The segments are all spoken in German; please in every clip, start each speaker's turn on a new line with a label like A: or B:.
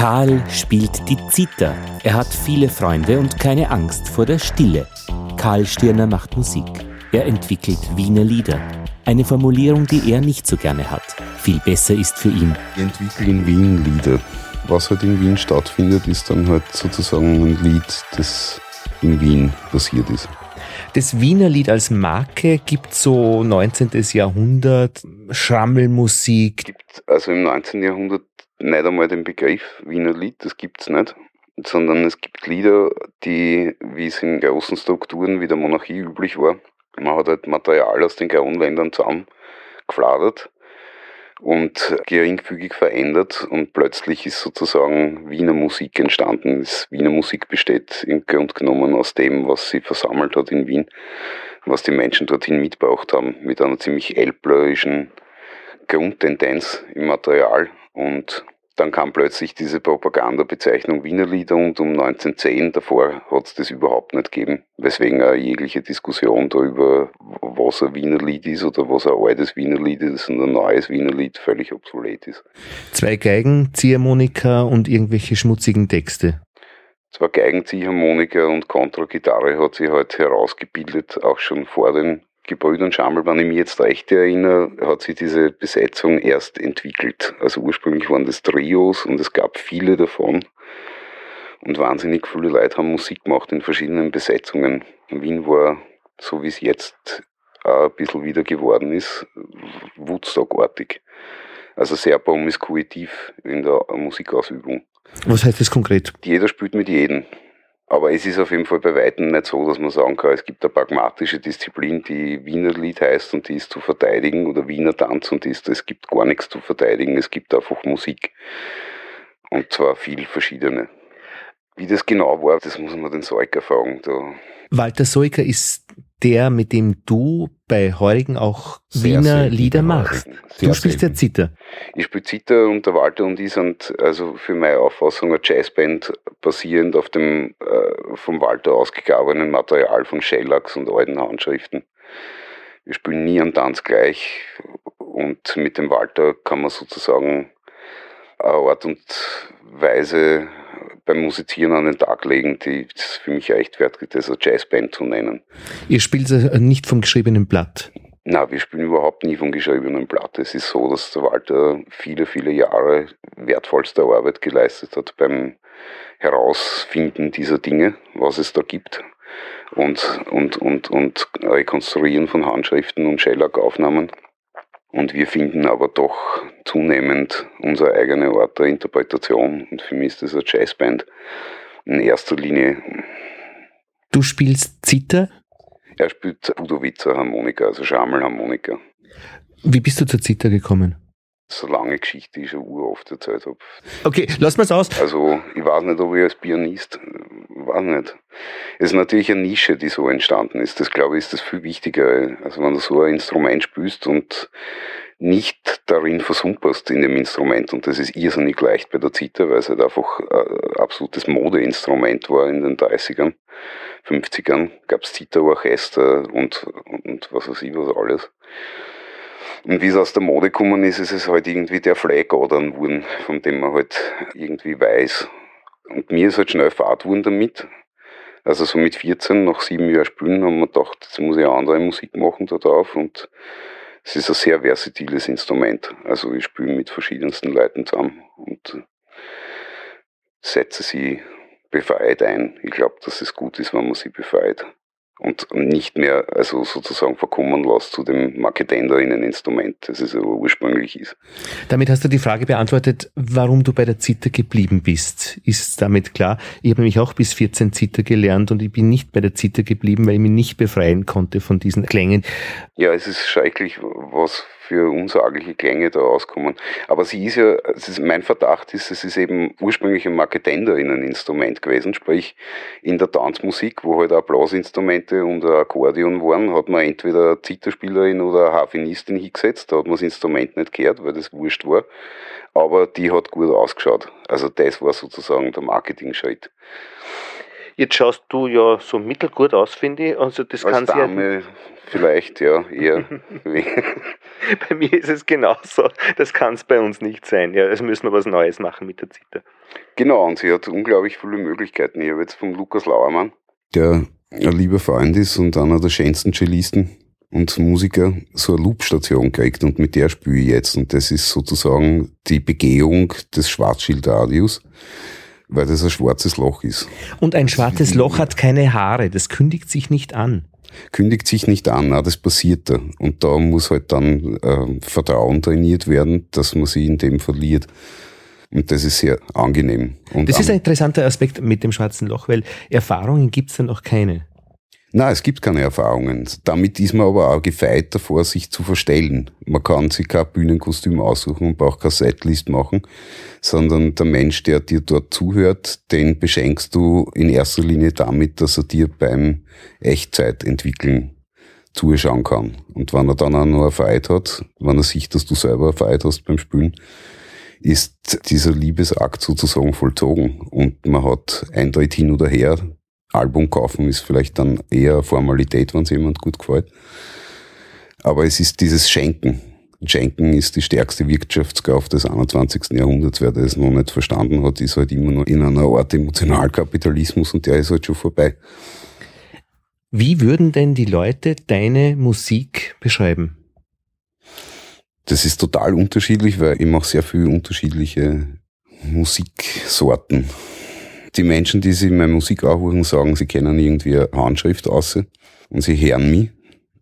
A: Karl spielt die Zither. Er hat viele Freunde und keine Angst vor der Stille. Karl Stirner macht Musik. Er entwickelt Wiener Lieder. Eine Formulierung, die er nicht so gerne hat. Viel besser ist für ihn.
B: Ich entwickle in Wien Lieder. Was halt in Wien stattfindet, ist dann halt sozusagen ein Lied, das in Wien passiert ist.
C: Das Wiener Lied als Marke gibt so 19. Jahrhundert Schrammelmusik.
B: Gibt also im 19. Jahrhundert nicht einmal den Begriff Wiener Lied, das gibt es nicht, sondern es gibt Lieder, die, wie es in großen Strukturen wie der Monarchie üblich war, man hat halt Material aus den Kronländern zusammengefladert und geringfügig verändert und plötzlich ist sozusagen Wiener Musik entstanden. Das Wiener Musik besteht im Grunde genommen aus dem, was sie versammelt hat in Wien, was die Menschen dorthin mitgebracht haben, mit einer ziemlich elblerischen Grundtendenz im Material und dann kam plötzlich diese Propagandabezeichnung Wiener Lieder und um 1910, davor hat es das überhaupt nicht gegeben, weswegen auch jegliche Diskussion darüber, was ein Wiener Lied ist oder was ein altes Wiener Lied ist und ein neues Wiener Lied völlig obsolet ist.
C: Zwei Geigen, Ziehharmonika und irgendwelche schmutzigen Texte.
B: Zwei Geigen, Ziehharmonika und Kontragitarre hat sich halt herausgebildet, auch schon vor den Gebrüdern Schamel, wenn ich mich jetzt recht erinnere, hat sich diese Besetzung erst entwickelt. Also ursprünglich waren das Trios und es gab viele davon. Und wahnsinnig viele Leute haben Musik gemacht in verschiedenen Besetzungen. Wien war, so wie es jetzt auch ein bisschen wieder geworden ist, Woodstock-artig. Also sehr promiskuitiv in der Musikausübung.
C: Was heißt das konkret?
B: Jeder spielt mit jedem. Aber es ist auf jeden Fall bei Weitem nicht so, dass man sagen kann, es gibt eine pragmatische Disziplin, die Wiener Lied heißt und die ist zu verteidigen oder Wiener Tanz und ist, es gibt gar nichts zu verteidigen, es gibt einfach Musik. Und zwar viel verschiedene. Wie das genau war, das muss man den Seuker fragen. Da
C: Walter Seuker ist der, mit dem du bei Heurigen auch Sehr Wiener Lieder machst. du spielst ja Zither.
B: Ich spiele Zither und der Walter und ich sind also für meine Auffassung eine Jazzband basierend auf dem äh, vom Walter ausgegrabenen Material von Shellacks und alten Handschriften. Wir spielen nie einen Tanz gleich und mit dem Walter kann man sozusagen eine Art und Weise beim Musizieren an den Tag legen, die es für mich rechtfertigt, das eine Jazzband zu nennen.
C: Ihr spielt nicht vom geschriebenen Blatt?
B: Na, wir spielen überhaupt nie vom geschriebenen Blatt. Es ist so, dass der Walter viele, viele Jahre wertvollste Arbeit geleistet hat beim Herausfinden dieser Dinge, was es da gibt. Und, und, und, und Rekonstruieren von Handschriften und Shellac-Aufnahmen. Und wir finden aber doch zunehmend unsere eigene Art der Interpretation. Und für mich ist das eine Jazzband in erster Linie.
C: Du spielst Zither?
B: Er spielt Budowitzer Harmonika, also Schammelharmonika.
C: Wie bist du zur Zither gekommen?
B: so lange Geschichte, die ich schon uroft erzählt habe.
C: Okay, lass mal's aus.
B: Also, ich weiß nicht, ob ich als Pianist, weiß nicht. Es ist natürlich eine Nische, die so entstanden ist. Das glaube ich ist das viel wichtiger. Also, wenn du so ein Instrument spielst und nicht darin versumperst in dem Instrument, und das ist irrsinnig leicht bei der Zither, weil es halt einfach ein absolutes Modeinstrument war in den 30ern, 50ern, gab es Zitherorchester und, und was weiß ich was alles. Und wie es aus der Mode gekommen ist, ist es halt irgendwie der Fleigodern wurden, von dem man halt irgendwie weiß. Und mir ist halt schnell Fahrt geworden damit. Also so mit 14, nach sieben Jahren Spielen, haben wir gedacht, jetzt muss ich eine andere Musik machen da drauf. Und es ist ein sehr versatiles Instrument. Also ich spiele mit verschiedensten Leuten zusammen und setze sie befreit ein. Ich glaube, dass es gut ist, wenn man sie befreit und nicht mehr also sozusagen verkommen lässt zu dem Marketenderinnen-Instrument, das es aber ursprünglich ist.
C: Damit hast du die Frage beantwortet, warum du bei der Zither geblieben bist. Ist damit klar? Ich habe nämlich auch bis 14 Zither gelernt und ich bin nicht bei der Zither geblieben, weil ich mich nicht befreien konnte von diesen Klängen.
B: Ja, es ist schrecklich, was für unsagliche Klänge da rauskommen. Aber sie ist ja, ist, mein Verdacht ist, es ist eben ursprünglich ein Marketenderinneninstrument gewesen, sprich in der Tanzmusik, wo halt auch Blasinstrumente und ein Akkordeon waren, hat man entweder Zitterspielerin oder eine Harfenistin hingesetzt, da hat man das Instrument nicht gehört, weil das wurscht war, aber die hat gut ausgeschaut. Also das war sozusagen der Marketing-Schritt.
C: Jetzt schaust du ja so mittelgut aus, finde ich. Also das
B: Als
C: kann
B: Dame
C: ja
B: vielleicht, ja, eher.
C: bei mir ist es genauso. Das kann es bei uns nicht sein. Ja, also müssen wir was Neues machen mit der Zither.
B: Genau, und sie hat unglaublich viele Möglichkeiten. Ich habe jetzt von Lukas Lauermann, der ein lieber Freund ist und einer der schönsten Cellisten und Musiker, so eine Loopstation gekriegt und mit der spiele ich jetzt. Und das ist sozusagen die Begehung des Schwarzschildradios weil das ein schwarzes Loch ist.
C: Und ein schwarzes Loch hat keine Haare, das kündigt sich nicht an
B: kündigt sich nicht an, na, das passiert da. Und da muss halt dann äh, Vertrauen trainiert werden, dass man sie in dem verliert. Und das ist sehr angenehm. Und
C: das ist ein interessanter Aspekt mit dem schwarzen Loch, weil Erfahrungen gibt es dann noch keine.
B: Nein, es gibt keine Erfahrungen. Damit ist man aber auch gefeit davor, sich zu verstellen. Man kann sich kein Bühnenkostüm aussuchen und braucht kein Setlist machen, sondern der Mensch, der dir dort zuhört, den beschenkst du in erster Linie damit, dass er dir beim Echtzeitentwickeln zuschauen kann. Und wenn er dann auch noch Freude hat, wenn er sieht, dass du selber Freude hast beim Spülen, ist dieser Liebesakt sozusagen vollzogen. Und man hat eindeutig hin oder her Album kaufen ist vielleicht dann eher Formalität, wenn es jemand gut gefällt. Aber es ist dieses Schenken. Schenken ist die stärkste Wirtschaftskraft des 21. Jahrhunderts. Wer das noch nicht verstanden hat, ist halt immer noch in einer Art Emotionalkapitalismus und der ist halt schon vorbei.
C: Wie würden denn die Leute deine Musik beschreiben?
B: Das ist total unterschiedlich, weil ich mache sehr viele unterschiedliche Musiksorten. Die Menschen, die sich meine Musik anhören, sagen, sie kennen irgendwie eine Handschrift aus und sie hören mich.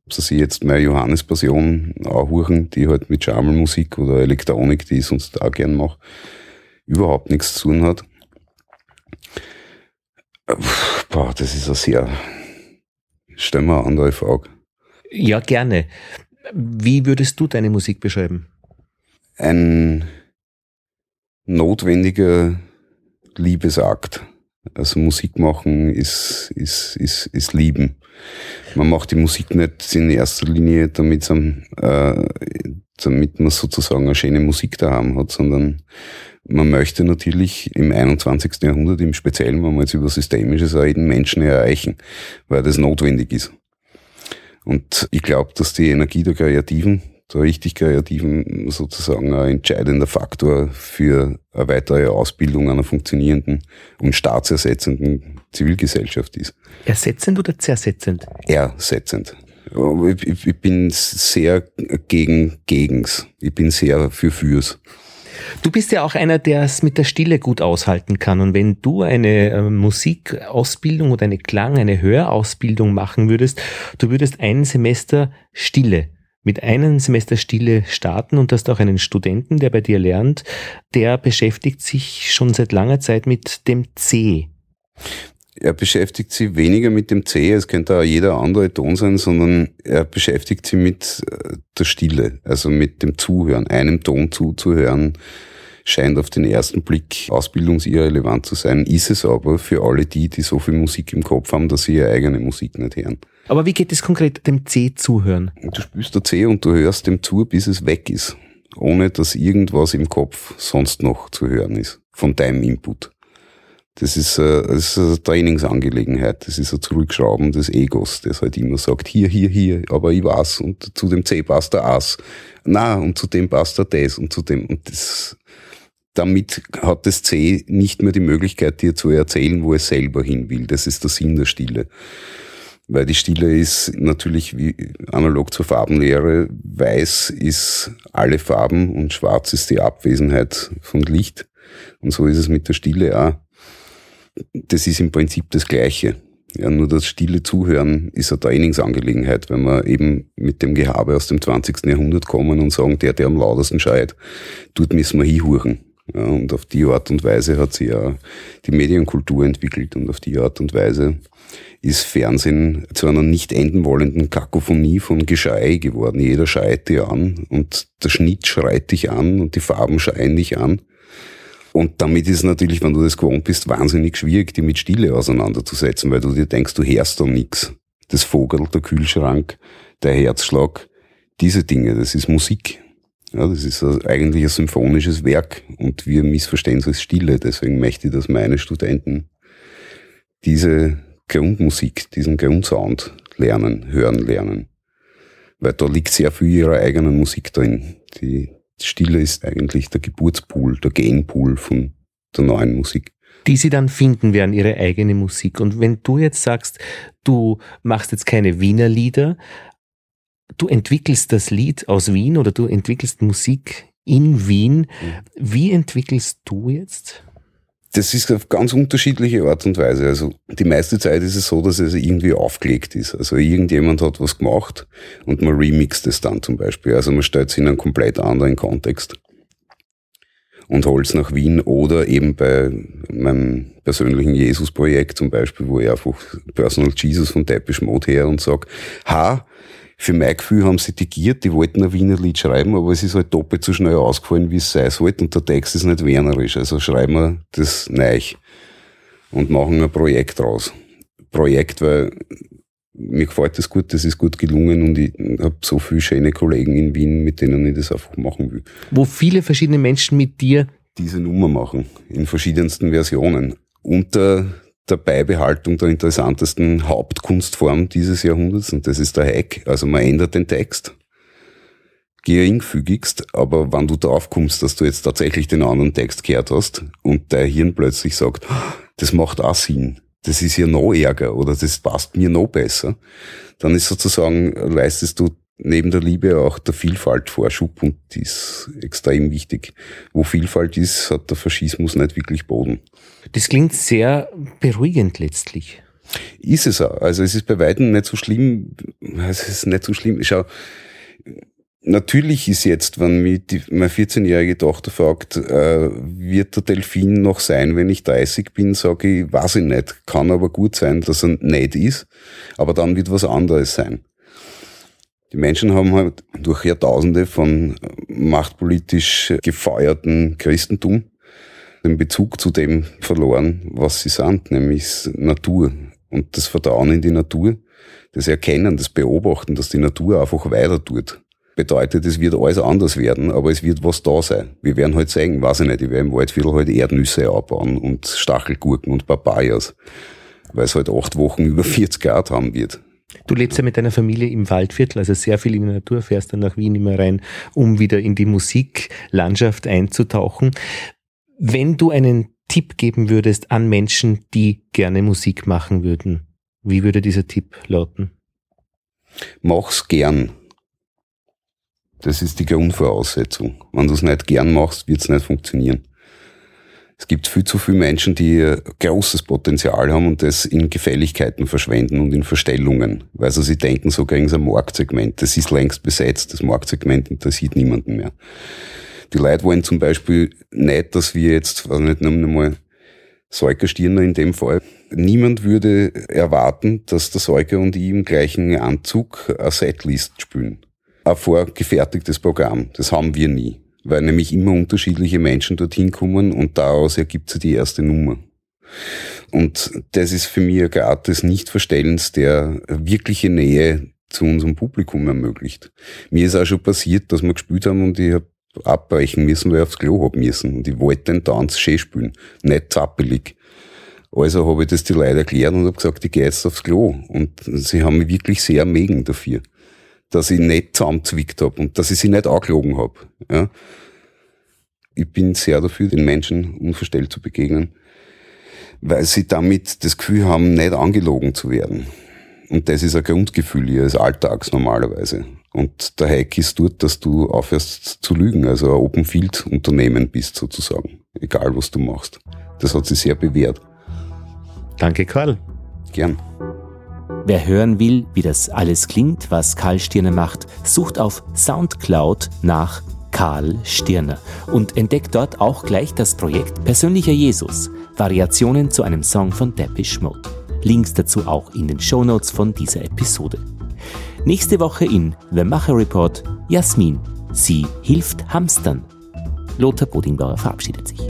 B: Ob sie sich jetzt meine Johannes-Passion anhören, die halt mit Schammelmusik oder Elektronik, die ich sonst auch gern mache, überhaupt nichts zu tun hat. Boah, das ist eine sehr, stell mir eine andere Frage.
C: Ja, gerne. Wie würdest du deine Musik beschreiben?
B: Ein notwendiger Liebesakt. Also Musik machen ist, ist, ist, ist Lieben. Man macht die Musik nicht in erster Linie, damit, äh, damit man sozusagen eine schöne Musik daheim hat, sondern man möchte natürlich im 21. Jahrhundert im Speziellen, wenn man jetzt über Systemisches reden, Menschen erreichen, weil das notwendig ist. Und ich glaube, dass die Energie der Kreativen der richtig kreativen sozusagen ein entscheidender Faktor für eine weitere Ausbildung einer funktionierenden und staatsersetzenden Zivilgesellschaft ist.
C: Ersetzend oder zersetzend?
B: Ersetzend. Ich, ich bin sehr gegen Gegens. Ich bin sehr für Fürs.
C: Du bist ja auch einer, der es mit der Stille gut aushalten kann. Und wenn du eine äh, Musikausbildung oder eine Klang, eine Hörausbildung machen würdest, du würdest ein Semester Stille mit einem Semester Stille starten und hast auch einen Studenten, der bei dir lernt, der beschäftigt sich schon seit langer Zeit mit dem C.
B: Er beschäftigt sich weniger mit dem C, es könnte auch jeder andere Ton sein, sondern er beschäftigt sich mit äh, der Stille, also mit dem Zuhören, einem Ton zuzuhören, scheint auf den ersten Blick ausbildungsirrelevant zu sein, ist es aber für alle die, die so viel Musik im Kopf haben, dass sie ihre eigene Musik nicht hören.
C: Aber wie geht es konkret dem C zuhören?
B: Du spielst der C und du hörst dem zu, bis es weg ist. Ohne dass irgendwas im Kopf sonst noch zu hören ist. Von deinem Input. Das ist, äh, das ist eine Trainingsangelegenheit. Das ist ein Zurückschrauben des Egos, das halt immer sagt, hier, hier, hier, aber ich weiß und zu dem C passt der Ass. Na, und zu dem passt der das und zu dem, und das, damit hat das C nicht mehr die Möglichkeit, dir zu erzählen, wo es selber hin will. Das ist der Sinn der Stille weil die Stille ist natürlich wie analog zur Farbenlehre, weiß ist alle Farben und schwarz ist die Abwesenheit von Licht. Und so ist es mit der Stille auch. Das ist im Prinzip das Gleiche. Ja, nur das stille Zuhören ist eine Trainingsangelegenheit, wenn wir eben mit dem Gehabe aus dem 20. Jahrhundert kommen und sagen, der, der am lautesten schreit, dort müssen wir hinhuchen. Und auf die Art und Weise hat sich ja die Medienkultur entwickelt und auf die Art und Weise ist Fernsehen zu einer nicht enden wollenden Kakophonie von Geschrei geworden. Jeder schreit dir an und der Schnitt schreit dich an und die Farben schreien dich an. Und damit ist natürlich, wenn du das gewohnt bist, wahnsinnig schwierig, die mit Stille auseinanderzusetzen, weil du dir denkst, du hörst da nichts. Das Vogel, der Kühlschrank, der Herzschlag, diese Dinge, das ist Musik. Ja, das ist eigentlich ein symphonisches Werk und wir missverstehen es als Stille. Deswegen möchte ich, dass meine Studenten diese Grundmusik, diesen Grundsound lernen, hören lernen. weil da liegt sehr viel ihrer eigenen Musik drin. Die Stille ist eigentlich der Geburtspool, der Genpool von der neuen Musik
C: die sie dann finden werden, ihre eigene Musik. Und wenn du jetzt sagst, du machst jetzt keine Wiener Lieder, du entwickelst das Lied aus Wien oder du entwickelst Musik in Wien, mhm. wie entwickelst du jetzt?
B: Das ist auf ganz unterschiedliche Art und Weise. Also die meiste Zeit ist es so, dass es irgendwie aufgelegt ist. Also irgendjemand hat was gemacht und man remixt es dann zum Beispiel. Also man stellt es in einen komplett anderen Kontext und holt es nach Wien oder eben bei meinem persönlichen Jesus-Projekt zum Beispiel, wo ich einfach Personal Jesus von Depeche Mode her und sag, ha, für mein Gefühl haben sie digiert, die wollten ein Wiener Lied schreiben, aber es ist halt doppelt so schnell ausgefallen, wie es sein sollte und der Text ist nicht wernerisch. Also schreiben wir das neu und machen ein Projekt draus. Projekt, weil mir gefällt das gut, das ist gut gelungen und ich habe so viele schöne Kollegen in Wien, mit denen ich das einfach machen will.
C: Wo viele verschiedene Menschen mit dir
B: diese Nummer machen, in verschiedensten Versionen. Unter der Beibehaltung der interessantesten Hauptkunstform dieses Jahrhunderts und das ist der Hack. Also man ändert den Text geringfügigst, aber wenn du drauf kommst, dass du jetzt tatsächlich den anderen Text gehört hast und dein Hirn plötzlich sagt, das macht auch Sinn, das ist ja noch ärger oder das passt mir noch besser, dann ist sozusagen, leistest du neben der Liebe auch der Vielfalt Vorschub und die ist extrem wichtig. Wo Vielfalt ist, hat der Faschismus nicht wirklich Boden.
C: Das klingt sehr beruhigend letztlich.
B: Ist es auch. Also es ist bei weitem nicht so schlimm. Es ist nicht so schlimm. Schau, natürlich ist jetzt, wenn mich die, meine 14-jährige Tochter fragt, äh, wird der Delfin noch sein, wenn ich 30 bin, sage ich, weiß ich nicht. Kann aber gut sein, dass er nicht ist. Aber dann wird was anderes sein. Die Menschen haben halt durch Jahrtausende von machtpolitisch gefeuerten Christentum den Bezug zu dem verloren, was sie sind, nämlich Natur. Und das Vertrauen in die Natur, das Erkennen, das Beobachten, dass die Natur einfach weiter tut, bedeutet, es wird alles anders werden, aber es wird was da sein. Wir werden halt sagen, weiß ich nicht, ich werde im Waldviertel halt Erdnüsse abbauen und Stachelgurken und Papayas, weil es halt acht Wochen über 40 Grad haben wird.
C: Du lebst ja mit deiner Familie im Waldviertel, also sehr viel in der Natur, fährst dann nach Wien immer rein, um wieder in die Musiklandschaft einzutauchen. Wenn du einen Tipp geben würdest an Menschen, die gerne Musik machen würden, wie würde dieser Tipp lauten?
B: Mach's gern. Das ist die Grundvoraussetzung. Wenn du es nicht gern machst, wird es nicht funktionieren. Es gibt viel zu viele Menschen, die großes Potenzial haben und das in Gefälligkeiten verschwenden und in Verstellungen, weil sie sich denken, so kriegen sie ein Marktsegment. Das ist längst besetzt, das Marktsegment interessiert niemanden mehr. Die Leute wollen zum Beispiel nicht, dass wir jetzt, weiß nicht, nehmen wir mal Säugerstirner in dem Fall. Niemand würde erwarten, dass der Säuger und ich im gleichen Anzug eine Setlist spielen. Ein vorgefertigtes Programm. Das haben wir nie weil nämlich immer unterschiedliche Menschen dorthin kommen und daraus ergibt sich die erste Nummer. Und das ist für mich eine Art des Nichtverstellens, der wirkliche Nähe zu unserem Publikum ermöglicht. Mir ist auch schon passiert, dass wir gespielt haben und ich habe abbrechen müssen, weil ich aufs Klo hab müssen. Und ich wollte den Tanz schön spielen, nicht zappelig. Also habe ich das die Leute erklärt und habe gesagt, ich gehe jetzt aufs Klo. Und sie haben mich wirklich sehr mögen dafür dass ich nicht zusammenzwickt habe und dass ich sie nicht angelogen habe. Ja. Ich bin sehr dafür, den Menschen unverstellt zu begegnen, weil sie damit das Gefühl haben, nicht angelogen zu werden. Und das ist ein Grundgefühl ihres Alltags normalerweise. Und der Hack ist dort, dass du aufhörst zu lügen, also ein Open Field Unternehmen bist sozusagen. Egal was du machst. Das hat sich sehr bewährt.
C: Danke, Karl.
B: Gern.
A: Wer hören will, wie das alles klingt, was Karl Stirner macht, sucht auf Soundcloud nach Karl Stirner und entdeckt dort auch gleich das Projekt Persönlicher Jesus, Variationen zu einem Song von Depeche Mode. Links dazu auch in den Shownotes von dieser Episode. Nächste Woche in The Macher Report Jasmin. Sie hilft Hamstern. Lothar Bodingbauer verabschiedet sich.